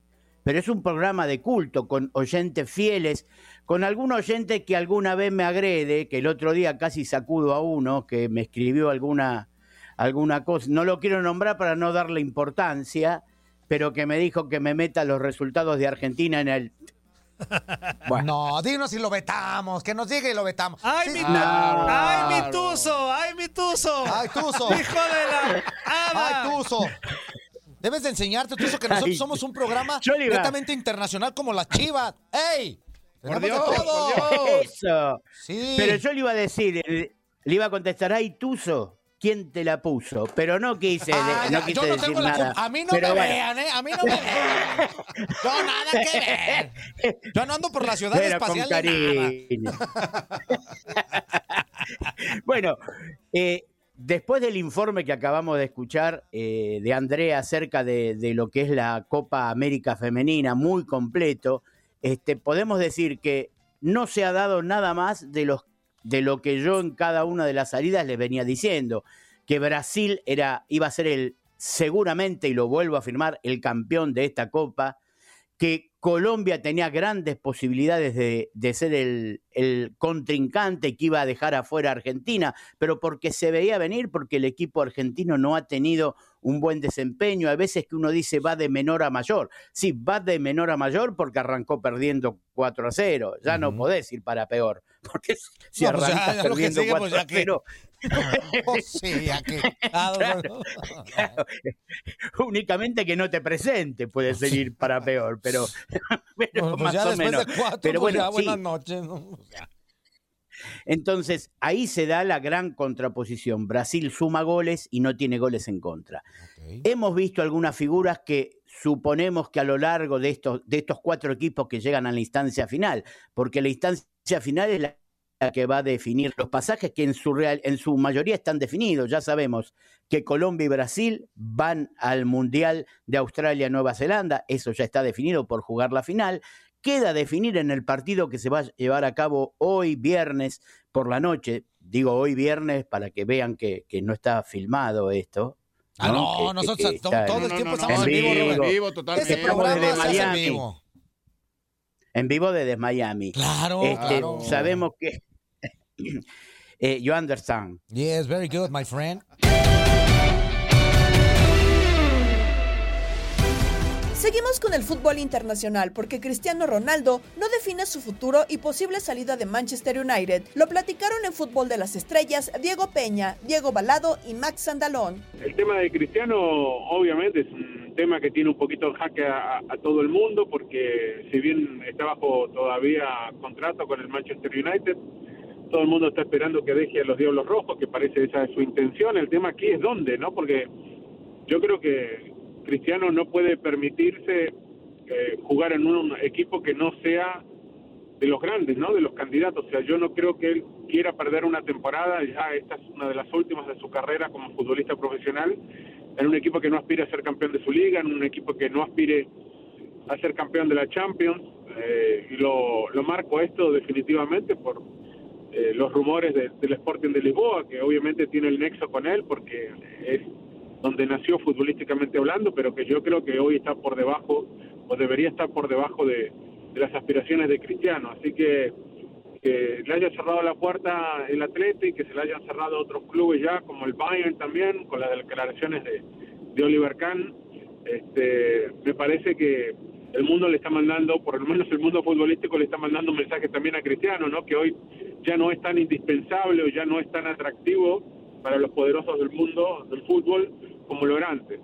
Pero es un programa de culto con oyentes fieles, con algún oyente que alguna vez me agrede, que el otro día casi sacudo a uno, que me escribió alguna, alguna cosa. No lo quiero nombrar para no darle importancia, pero que me dijo que me meta los resultados de Argentina en el No, dinos si lo vetamos, que nos diga y lo vetamos. ¡Ay, Sí, mi, claro. ¡Ay, mi tuzo! ¡Ay, mi tuzo! ¡Ay, Tuzo! ¡Hijo de la... ¡Ay, Tuzo! Debes de enseñarte, Tuzo, que nosotros Ay, somos un programa netamente internacional como las chivas. ¡Ey! Por Dios, todo. por Dios. Eso. Sí. Pero yo le iba a decir, le iba a contestar, ay, Tuzo, ¿quién te la puso? Pero no quise, de- Ah, no quise yo no decir tengo la nada. culpa. A mí no me bueno. vean, ¿eh? A mí no me vean. Yo nada que ver. Yo no ando por la ciudad Pero con espacial nada. cariño. bueno, eh, después del informe que acabamos de escuchar eh, de Andrea acerca de, de lo que es la Copa América Femenina, muy completo, este, podemos decir que no se ha dado nada más de, los, de lo que yo en cada una de las salidas les venía diciendo, que Brasil era, iba a ser el, seguramente, y lo vuelvo a afirmar, el campeón de esta Copa, que Colombia tenía grandes posibilidades de, de ser el, el contrincante que iba a dejar afuera a Argentina, pero porque se veía venir, porque el equipo argentino no ha tenido un buen desempeño. Hay veces que uno dice va de menor a mayor. Sí, va de menor a mayor porque arrancó perdiendo 4 a 0. Ya no podés ir para peor, porque si- No, pues ya, arrancas perdiendo sigue, 4 pues a que- 0, Pues sí, ya que. Ah, Claro, claro. Únicamente que no te presente puede ser ir para peor, pero, pero Bueno, pues más ya o después menos. de cuatro, pero pues bueno, ya, sí. buenas noches. Entonces, ahí se da la gran contraposición. Brasil suma goles y no tiene goles en contra. Hemos visto algunas figuras que suponemos que a lo largo de estos, de estos cuatro equipos que llegan a la instancia final, porque la instancia final es la que va a definir los pasajes que en su, real, en su mayoría están definidos. Ya sabemos que Colombia y Brasil van al Mundial de Australia-Nueva Zelanda, eso ya está definido por jugar la final. Queda definir en el partido que se va a llevar a cabo hoy viernes por la noche. Digo hoy viernes para que vean que, que no está filmado esto. Ah, no, Que- nosotros que- que todo, el tiempo en estamos en vivo, en vivo, totalmente. Este Estamos programa desde se hace en vivo. En vivo desde Miami. Claro, Este, claro. Sabemos que. eh, you understand. Yes, very good, my friend. Seguimos con el fútbol internacional porque Cristiano Ronaldo no define su futuro y posible salida de Manchester United. Lo platicaron en Fútbol de las Estrellas Diego Peña, Diego Balado y Max Andalón. El tema de Cristiano, obviamente, es un tema que tiene un poquito en jaque a, a todo el mundo, porque si bien está bajo todavía contrato con el Manchester United, todo el mundo está esperando que deje a los Diablos Rojos, que parece esa es su intención. El tema aquí es dónde, ¿no? Porque yo creo que Cristiano no puede permitirse eh, jugar en un equipo que no sea de los grandes, ¿no? De los candidatos. O sea, yo no creo que él quiera perder una temporada. Ya esta es una de las últimas de su carrera como futbolista profesional. En un equipo que no aspire a ser campeón de su liga, en un equipo que no aspire a ser campeón de la Champions. Eh, lo, lo marco esto definitivamente por eh, los rumores de- del Sporting de Lisboa, que obviamente tiene el nexo con él porque es donde nació futbolísticamente hablando, pero que yo creo que hoy está por debajo, o debería estar por debajo de, las aspiraciones de Cristiano. Así que que le haya cerrado la puerta el Atleti, que se le hayan cerrado otros clubes ya, como el Bayern también, con las declaraciones de, de Oliver Kahn, este, me parece que el mundo le está mandando, por lo menos el mundo futbolístico le está mandando un mensaje también a Cristiano, ¿no? Que hoy ya no es tan indispensable o ya no es tan atractivo para los poderosos del mundo del fútbol como lo era antes.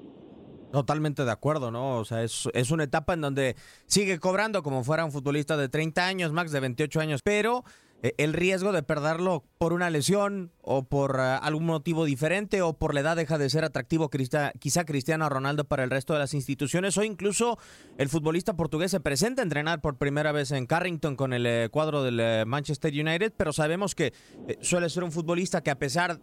Totalmente de acuerdo, ¿no? O sea, es, es una etapa en donde sigue cobrando como fuera un futbolista de 30 años, Max de 28 años, pero eh, el riesgo de perderlo por una lesión o por eh, algún motivo diferente o por la edad deja de ser atractivo quizá Cristiano Ronaldo para el resto de las instituciones o incluso el futbolista portugués se presenta a entrenar por primera vez en Carrington con el eh, cuadro del Manchester United, pero sabemos que suele ser un futbolista que a pesar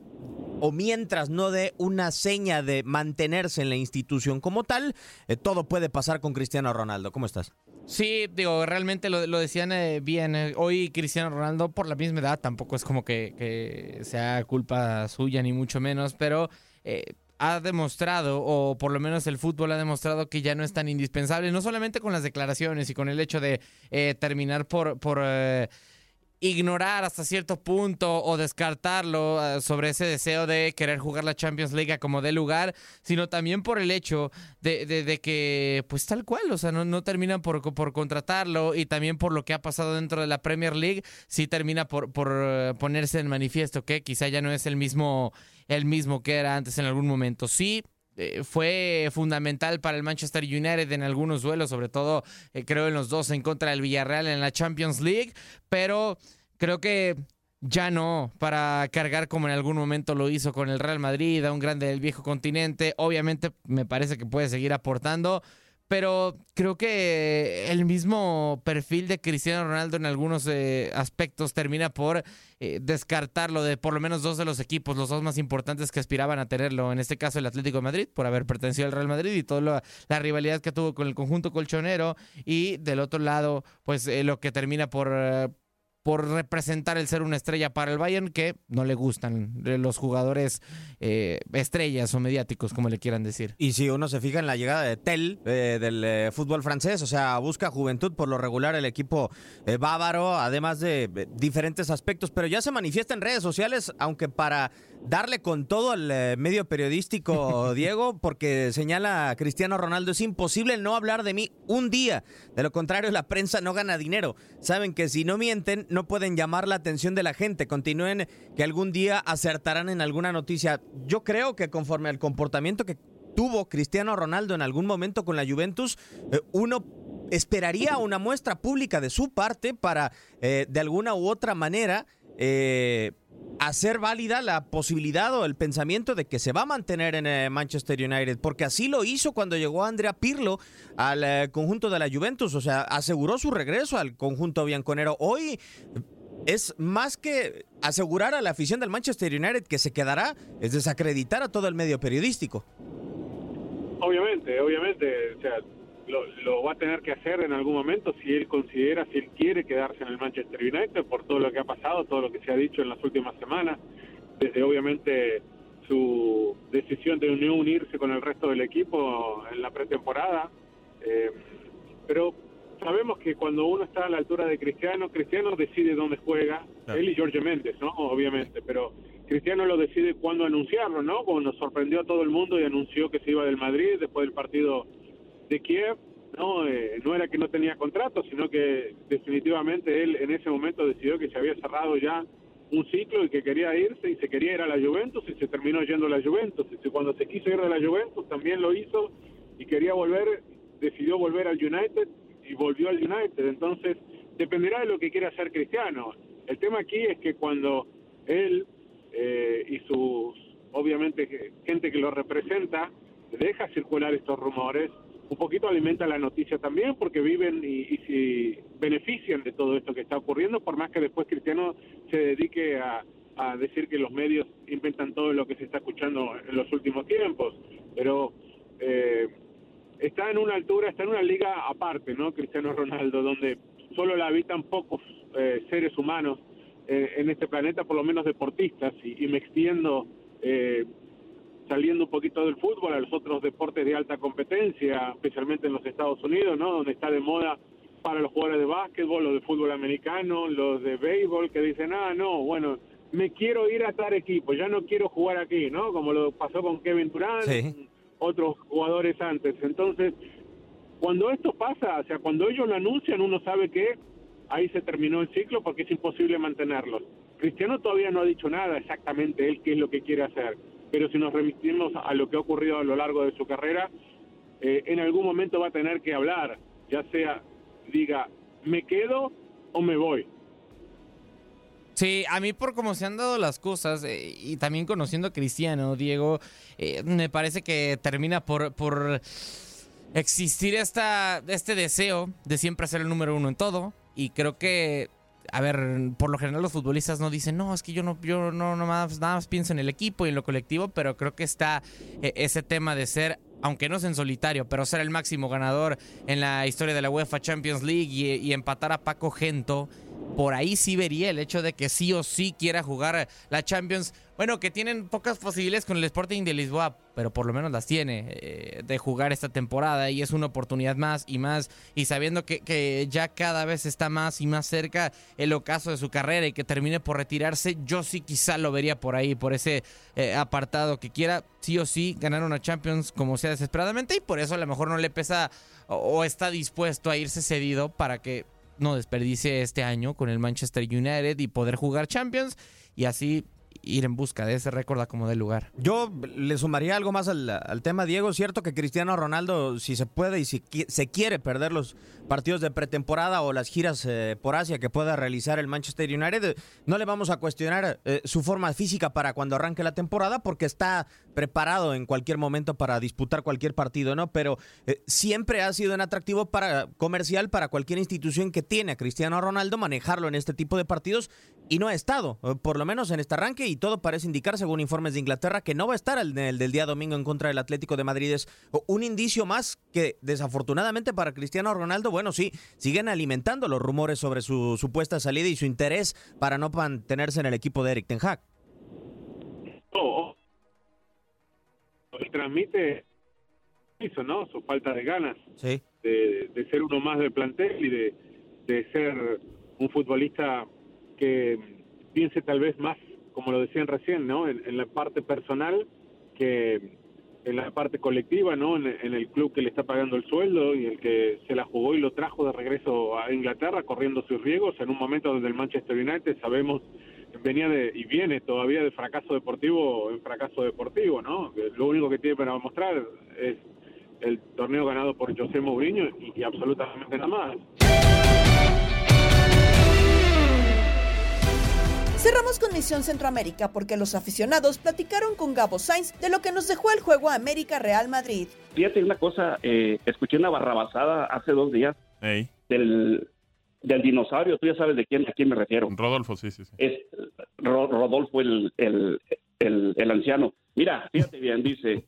o mientras no dé una seña de mantenerse en la institución como tal, eh, todo puede pasar con Cristiano Ronaldo. ¿Cómo estás? Sí, digo, realmente lo, lo decían eh, bien. eh, Hoy Cristiano Ronaldo, por la misma edad, tampoco es como que, sea culpa suya, ni mucho menos, pero ha demostrado, o por lo menos el fútbol ha demostrado que ya no es tan indispensable, no solamente con las declaraciones y con el hecho de terminar por... ignorar hasta cierto punto o descartarlo eh, sobre ese deseo de querer jugar la Champions League como dé lugar, sino también por el hecho de, que, pues tal cual, o sea, no, no terminan por, por contratarlo y también por lo que ha pasado dentro de la Premier League, sí termina por, por eh, ponerse en manifiesto que quizá ya no es el mismo, el mismo que era antes en algún momento. Sí, eh, fue fundamental para el Manchester United en algunos duelos, sobre todo eh, creo en los dos en contra del Villarreal en la Champions League, pero creo que ya no para cargar como en algún momento lo hizo con el Real Madrid, a un grande del viejo continente. Obviamente me parece que puede seguir aportando, pero creo que el mismo perfil de Cristiano Ronaldo en algunos eh, aspectos termina por eh, descartarlo de por lo menos dos de los equipos, los dos más importantes que aspiraban a tenerlo. En este caso el Atlético de Madrid, por haber pertenecido al Real Madrid y toda la, la rivalidad que tuvo con el conjunto colchonero. Y del otro lado, pues eh, lo que termina por... por representar el ser una estrella para el Bayern, que no le gustan los jugadores eh, estrellas o mediáticos, como le quieran decir. Y si uno se fija en la llegada de Tel eh, del eh, fútbol francés, o sea, busca juventud por lo regular el equipo eh, bávaro, además de diferentes aspectos, pero ya se manifiesta en redes sociales, aunque para darle con todo al medio periodístico, Diego, porque señala a Cristiano Ronaldo, es imposible no hablar de mí un día. De lo contrario, la prensa no gana dinero. Saben que si no mienten, no pueden llamar la atención de la gente. Continúen que algún día acertarán en alguna noticia. Yo creo que conforme al comportamiento que tuvo Cristiano Ronaldo en algún momento con la Juventus, eh, uno esperaría una muestra pública de su parte para, eh, de alguna u otra manera, eh, hacer válida la posibilidad o el pensamiento de que se va a mantener en eh, Manchester United, porque así lo hizo cuando llegó Andrea Pirlo al eh, conjunto de la Juventus, o sea, aseguró su regreso al conjunto bianconero. Hoy es más que asegurar a la afición del Manchester United que se quedará, es desacreditar a todo el medio periodístico. Obviamente, obviamente, o sea, lo, lo, va a tener que hacer en algún momento si él considera, si él quiere quedarse en el Manchester United por todo lo que ha pasado, todo lo que se ha dicho en las últimas semanas, desde obviamente su decisión de no unirse con el resto del equipo en la pretemporada. Eh, pero sabemos que cuando uno está a la altura de Cristiano, Cristiano decide dónde juega, él y Jorge Méndez, ¿no? Obviamente, pero Cristiano lo decide cuándo anunciarlo, ¿no? Cuando sorprendió a todo el mundo y anunció que se iba del Madrid después del partido de Kiev, no, eh, no era que no tenía contrato, sino que definitivamente él en ese momento decidió que se había cerrado ya un ciclo y que quería irse y se quería ir a la Juventus y se terminó yendo a la Juventus. Y cuando se quiso ir de la Juventus también lo hizo y quería volver, decidió volver al United y volvió al United. Entonces, dependerá de lo que quiera hacer Cristiano. El tema aquí es que cuando él eh, y sus, obviamente, gente que lo representa, deja circular estos rumores, un poquito alimenta la noticia también porque viven y, y se benefician de todo esto que está ocurriendo, por más que después Cristiano se dedique a, decir que los medios inventan todo lo que se está escuchando en los últimos tiempos. Pero eh, está en una altura, está en una liga aparte, ¿no? Cristiano Ronaldo, donde solo la habitan pocos eh, seres humanos eh, en este planeta, por lo menos deportistas, y, y me extiendo eh, saliendo un poquito del fútbol a los otros deportes de alta competencia, especialmente en los Estados Unidos, ¿no? Donde está de moda para los jugadores de básquetbol, los de fútbol americano, los de béisbol, que dicen, ah, no, bueno, me quiero ir a tal equipo, ya no quiero jugar aquí, ¿no? Como lo pasó con Kevin Durant, otros jugadores antes. Entonces, cuando esto pasa, o sea, cuando ellos lo anuncian, uno sabe que ahí se terminó el ciclo porque es imposible mantenerlos. Cristiano todavía no ha dicho nada exactamente él qué es lo que quiere hacer, pero si nos remitimos a lo que ha ocurrido a lo largo de su carrera, eh, en algún momento va a tener que hablar, ya sea diga, me quedo o me voy. Sí, a mí por cómo se han dado las cosas eh, y también conociendo a Cristiano, Diego, eh, me parece que termina por, por existir esta, este deseo de siempre ser el número uno en todo. Y creo que, a ver, por lo general los futbolistas no dicen, no, es que yo no, yo no, no nada más pienso en el equipo y en lo colectivo, pero creo que está eh, ese tema de ser aunque no es en solitario, pero ser el máximo ganador en la historia de la UEFA Champions League y, empatar a Paco Gento, por ahí sí vería el hecho de que sí o sí quiera jugar la Champions. Bueno, que tienen pocas posibilidades con el Sporting de Lisboa, pero por lo menos las tiene eh, de jugar esta temporada y es una oportunidad más y más. Y sabiendo que, que, ya cada vez está más y más cerca el ocaso de su carrera y que termine por retirarse, yo sí quizá lo vería por ahí, por ese eh, apartado que quiera sí o sí ganar una Champions como sea desesperadamente y por eso a lo mejor no le pesa o, o está dispuesto a irse cedido para que no desperdicie este año con el Manchester United y poder jugar Champions y así ir en busca de ese récord como del lugar. Yo le sumaría algo más al, al, tema, Diego. Cierto que Cristiano Ronaldo, si se puede y si se quiere perder los partidos de pretemporada o las giras eh, por Asia que pueda realizar el Manchester United, no le vamos a cuestionar eh, su forma física para cuando arranque la temporada porque está preparado en cualquier momento para disputar cualquier partido, ¿no? Pero eh, siempre ha sido un atractivo para comercial para cualquier institución que tiene a Cristiano Ronaldo manejarlo en este tipo de partidos y no ha estado, por lo menos en este arranque y todo parece indicar, según informes de Inglaterra, que no va a estar el, el del día domingo en contra del Atlético de Madrid. Es un indicio más que, desafortunadamente para Cristiano Ronaldo, bueno, sí, siguen alimentando los rumores sobre su supuesta salida y su interés para no mantenerse en el equipo de Eric Ten Hag. Oh, transmite eso, ¿no? Su falta de ganas sí. de, de, ser uno más del plantel y de, de ser un futbolista que piense tal vez más como lo decían recién, ¿no? En, en, la parte personal que en la parte colectiva, ¿no? En, el club que le está pagando el sueldo y el que se la jugó y lo trajo de regreso a Inglaterra corriendo sus riesgos en un momento donde el Manchester United sabemos venía de y viene todavía de fracaso deportivo en fracaso deportivo, ¿no? Lo único que tiene para mostrar es el torneo ganado por José Mourinho y, y absolutamente nada más. Cerramos con Misión Centroamérica porque los aficionados platicaron con Gabo Sainz de lo que nos dejó el juego América Real Madrid. Fíjate una cosa, eh, escuché una barrabasada hace dos días del, del dinosaurio, tú ya sabes de quién, a quién me refiero. Rodolfo, sí, sí, sí. Es Ro- Rodolfo el, el, el, el anciano. Mira, fíjate bien, dice,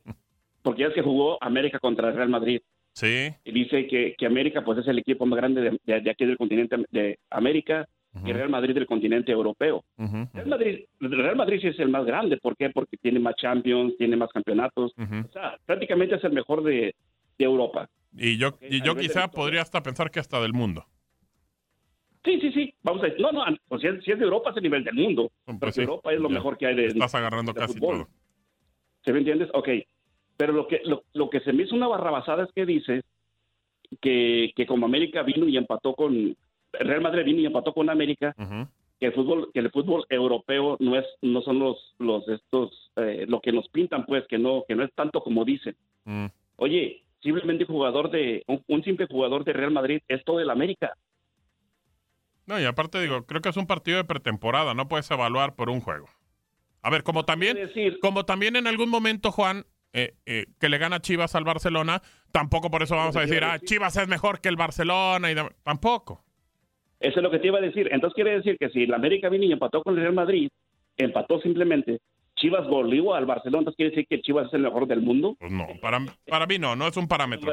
porque ya es que jugó América contra el Real Madrid. Sí. Y dice que, que América pues es el equipo más grande de, de- de aquí del continente de América y Real Madrid del continente europeo. Real Madrid, Real Madrid sí es el más grande, ¿por qué? Porque tiene más Champions, tiene más campeonatos, o sea, prácticamente es el mejor de, de Europa. Y yo, y yo quizá podría hasta pensar que hasta del mundo. Sí, sí, sí, vamos a decir, no, no, pues si es, si es de Europa es el nivel del mundo, pero pues sí, Europa es lo ya. mejor que hay de Estás agarrando de casi fútbol. todo. ¿Se me entiendes? Ok. Pero lo que, lo, lo que se me hizo una barrabasada es que dice que, que como América vino y empató con Real Madrid vino y empató con América, que el fútbol, que el fútbol europeo no es, no son los, los estos, eh, lo que nos pintan, pues, que no, que no es tanto como dicen. Mm. Oye, simplemente jugador de, un, un simple jugador de Real Madrid es todo el América. No, y aparte digo, creo que es un partido de pretemporada, no puedes evaluar por un juego. A ver, como también, como también en algún momento, Juan, eh, eh, que le gana Chivas al Barcelona, tampoco por eso vamos a decir, ah, Chivas es mejor que el Barcelona y tampoco. Eso es lo que te iba a decir. Entonces quiere decir que si el América vino y empató con el Real Madrid, empató simplemente, Chivas goleó al Barcelona, entonces quiere decir que Chivas es el mejor del mundo. Pues no, para, para mí no, no es un parámetro.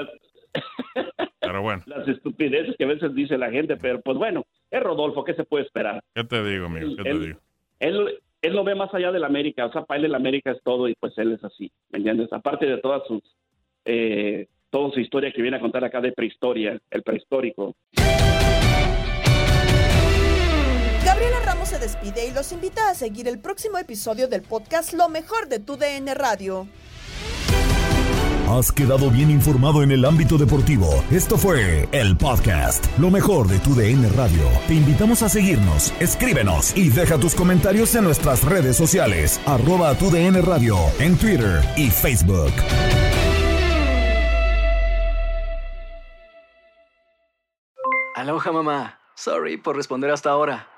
Pero bueno, Las estupideces que a veces dice la gente, pero pues bueno, es Rodolfo, ¿qué se puede esperar? ¿qué te digo, amigo? ¿Qué te Él, digo? él, él no ve más allá del América, o sea, para él el América es todo y pues él es así, ¿me entiendes? Aparte de todas sus, eh, toda su historia que viene a contar acá de prehistoria, el prehistórico. Gabriela Ramos se despide y los invita a seguir el próximo episodio del podcast Lo mejor de tu DN Radio. Has quedado bien informado en el ámbito deportivo. Esto fue el podcast, lo mejor de tu DN Radio. Te invitamos a seguirnos, escríbenos y deja tus comentarios en nuestras redes sociales, arroba tu DN Radio, en Twitter y Facebook. Aloha mamá. Sorry por responder hasta ahora.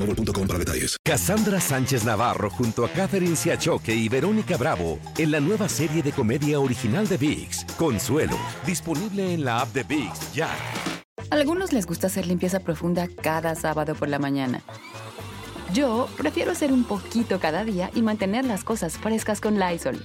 boostmobile.com para detalles. Cassandra Sánchez Navarro junto a Catherine Siachoque y Verónica Bravo en la nueva serie de comedia original de VIX, Consuelo, disponible en la app de VIX ya. Algunos les gusta hacer limpieza profunda cada sábado por la mañana. Yo prefiero hacer un poquito cada día y mantener las cosas frescas con Lysol.